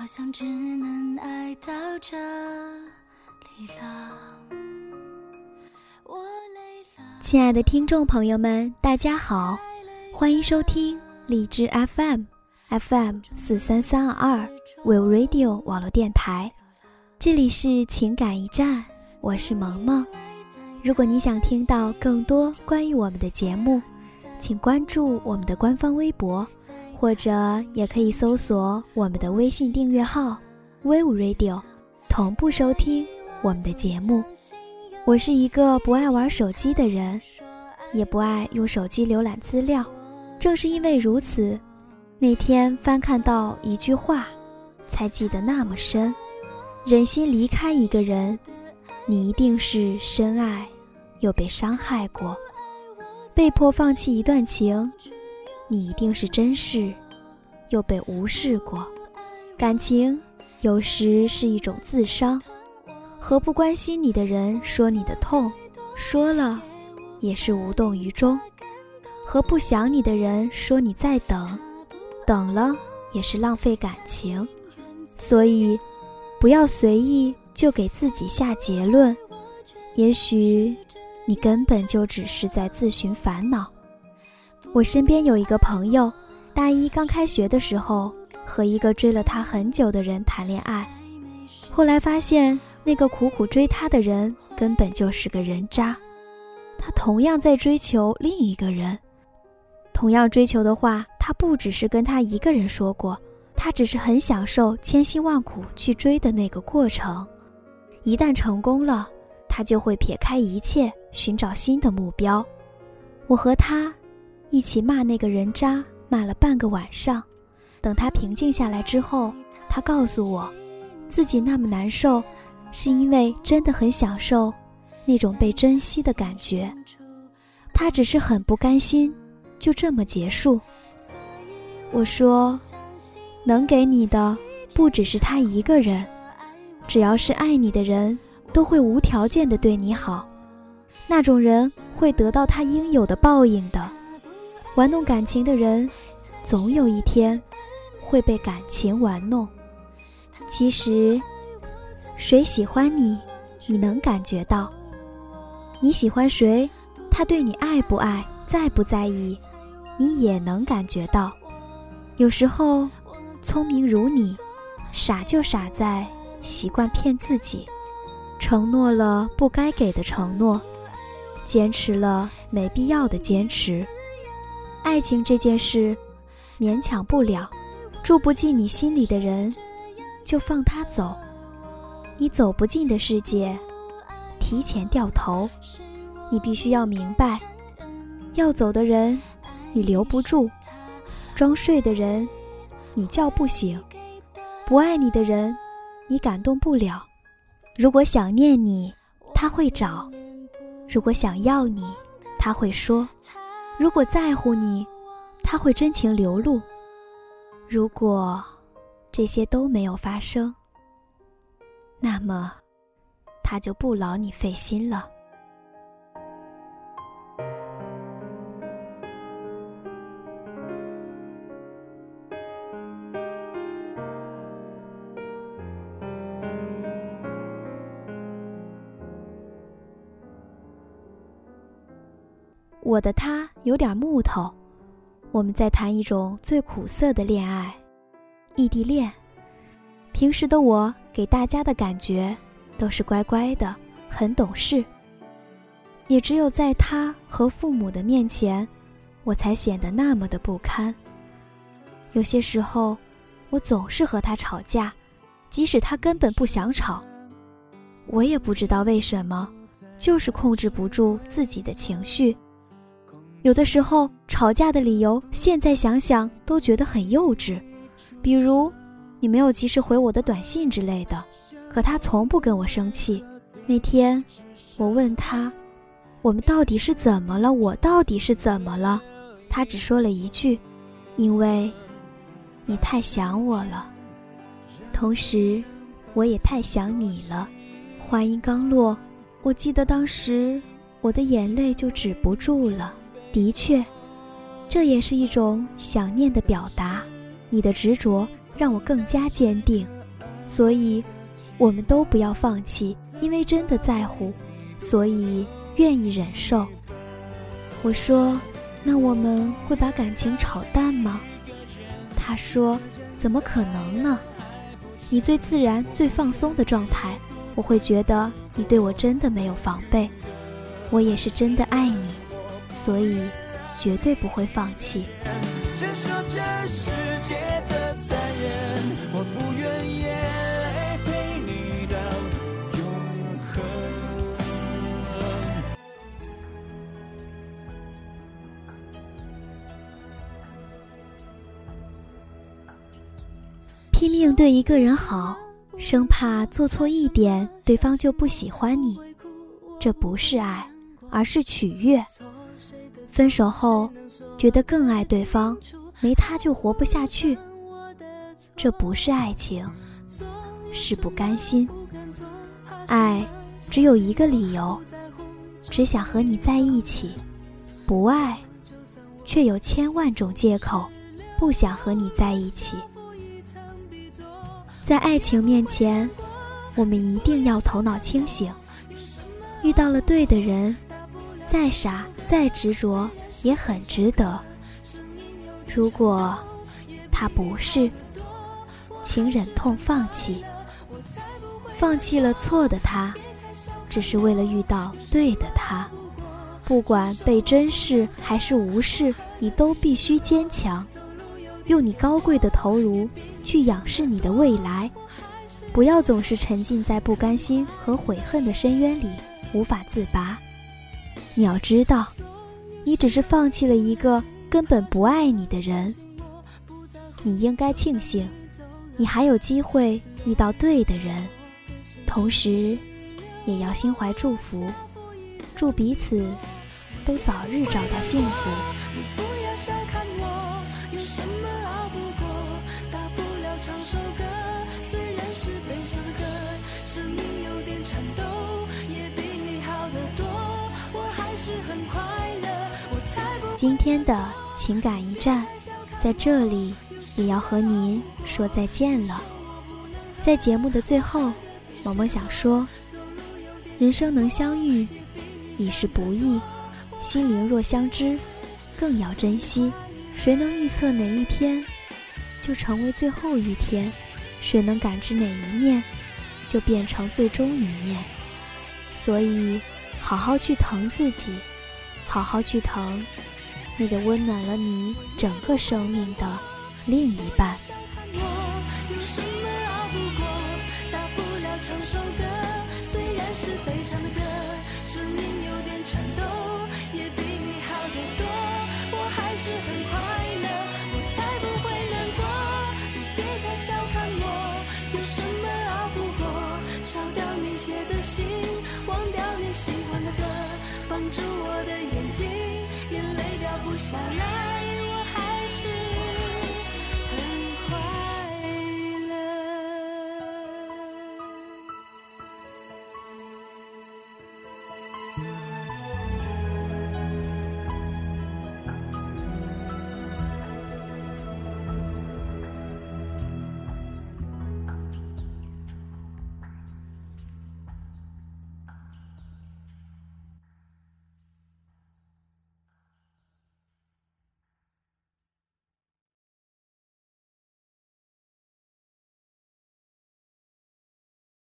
好像只能爱到这里了。我累了亲爱的听众朋友们，大家好，欢迎收听荔枝 FM FM 四三三二二 Will Radio 网络电台，这里是情感驿站，我是萌萌。如果你想听到更多关于我们的节目，请关注我们的官方微博。或者也可以搜索我们的微信订阅号 “Wave Radio”，同步收听我们的节目。我是一个不爱玩手机的人，也不爱用手机浏览资料。正是因为如此，那天翻看到一句话，才记得那么深。忍心离开一个人，你一定是深爱，又被伤害过；被迫放弃一段情。你一定是珍视，又被无视过。感情有时是一种自伤，和不关心你的人说你的痛，说了也是无动于衷；和不想你的人说你在等，等了也是浪费感情。所以，不要随意就给自己下结论，也许你根本就只是在自寻烦恼。我身边有一个朋友，大一刚开学的时候和一个追了他很久的人谈恋爱，后来发现那个苦苦追他的人根本就是个人渣。他同样在追求另一个人，同样追求的话，他不只是跟他一个人说过，他只是很享受千辛万苦去追的那个过程。一旦成功了，他就会撇开一切寻找新的目标。我和他。一起骂那个人渣，骂了半个晚上。等他平静下来之后，他告诉我，自己那么难受，是因为真的很享受那种被珍惜的感觉。他只是很不甘心，就这么结束。我说，能给你的不只是他一个人，只要是爱你的人，都会无条件的对你好。那种人会得到他应有的报应的。玩弄感情的人，总有一天会被感情玩弄。其实，谁喜欢你，你能感觉到；你喜欢谁，他对你爱不爱、在不在意，你也能感觉到。有时候，聪明如你，傻就傻在习惯骗自己，承诺了不该给的承诺，坚持了没必要的坚持。爱情这件事，勉强不了，住不进你心里的人，就放他走。你走不进的世界，提前掉头。你必须要明白，要走的人，你留不住；装睡的人，你叫不醒；不爱你的人，你感动不了。如果想念你，他会找；如果想要你，他会说。如果在乎你，他会真情流露；如果这些都没有发生，那么他就不劳你费心了。我的他有点木头，我们在谈一种最苦涩的恋爱——异地恋。平时的我给大家的感觉都是乖乖的，很懂事。也只有在他和父母的面前，我才显得那么的不堪。有些时候，我总是和他吵架，即使他根本不想吵。我也不知道为什么，就是控制不住自己的情绪。有的时候吵架的理由，现在想想都觉得很幼稚，比如你没有及时回我的短信之类的。可他从不跟我生气。那天我问他，我们到底是怎么了？我到底是怎么了？他只说了一句：“因为，你太想我了，同时，我也太想你了。”话音刚落，我记得当时我的眼泪就止不住了。的确，这也是一种想念的表达。你的执着让我更加坚定。所以，我们都不要放弃，因为真的在乎，所以愿意忍受。我说：“那我们会把感情炒淡吗？”他说：“怎么可能呢？你最自然、最放松的状态，我会觉得你对我真的没有防备。我也是真的爱你，所以绝对不会放弃。”拼命对一个人好，生怕做错一点，对方就不喜欢你。这不是爱，而是取悦。分手后，觉得更爱对方，没他就活不下去。这不是爱情，是不甘心。爱只有一个理由，只想和你在一起；不爱，却有千万种借口，不想和你在一起。在爱情面前，我们一定要头脑清醒。遇到了对的人，再傻再执着也很值得。如果他不是，请忍痛放弃。放弃了错的他，只是为了遇到对的他。不管被珍视还是无视，你都必须坚强。用你高贵的头颅去仰视你的未来，不要总是沉浸在不甘心和悔恨的深渊里无法自拔。你要知道，你只是放弃了一个根本不爱你的人。你应该庆幸，你还有机会遇到对的人，同时，也要心怀祝福，祝彼此都早日找到幸福。今天的情感一站，在这里也要和您说再见了。在节目的最后，萌萌想说：人生能相遇已是不易，心灵若相知，更要珍惜。谁能预测哪一天就成为最后一天？谁能感知哪一面就变成最终一面？所以，好好去疼自己。好好去疼那个温暖了你整个生命的另一半。喜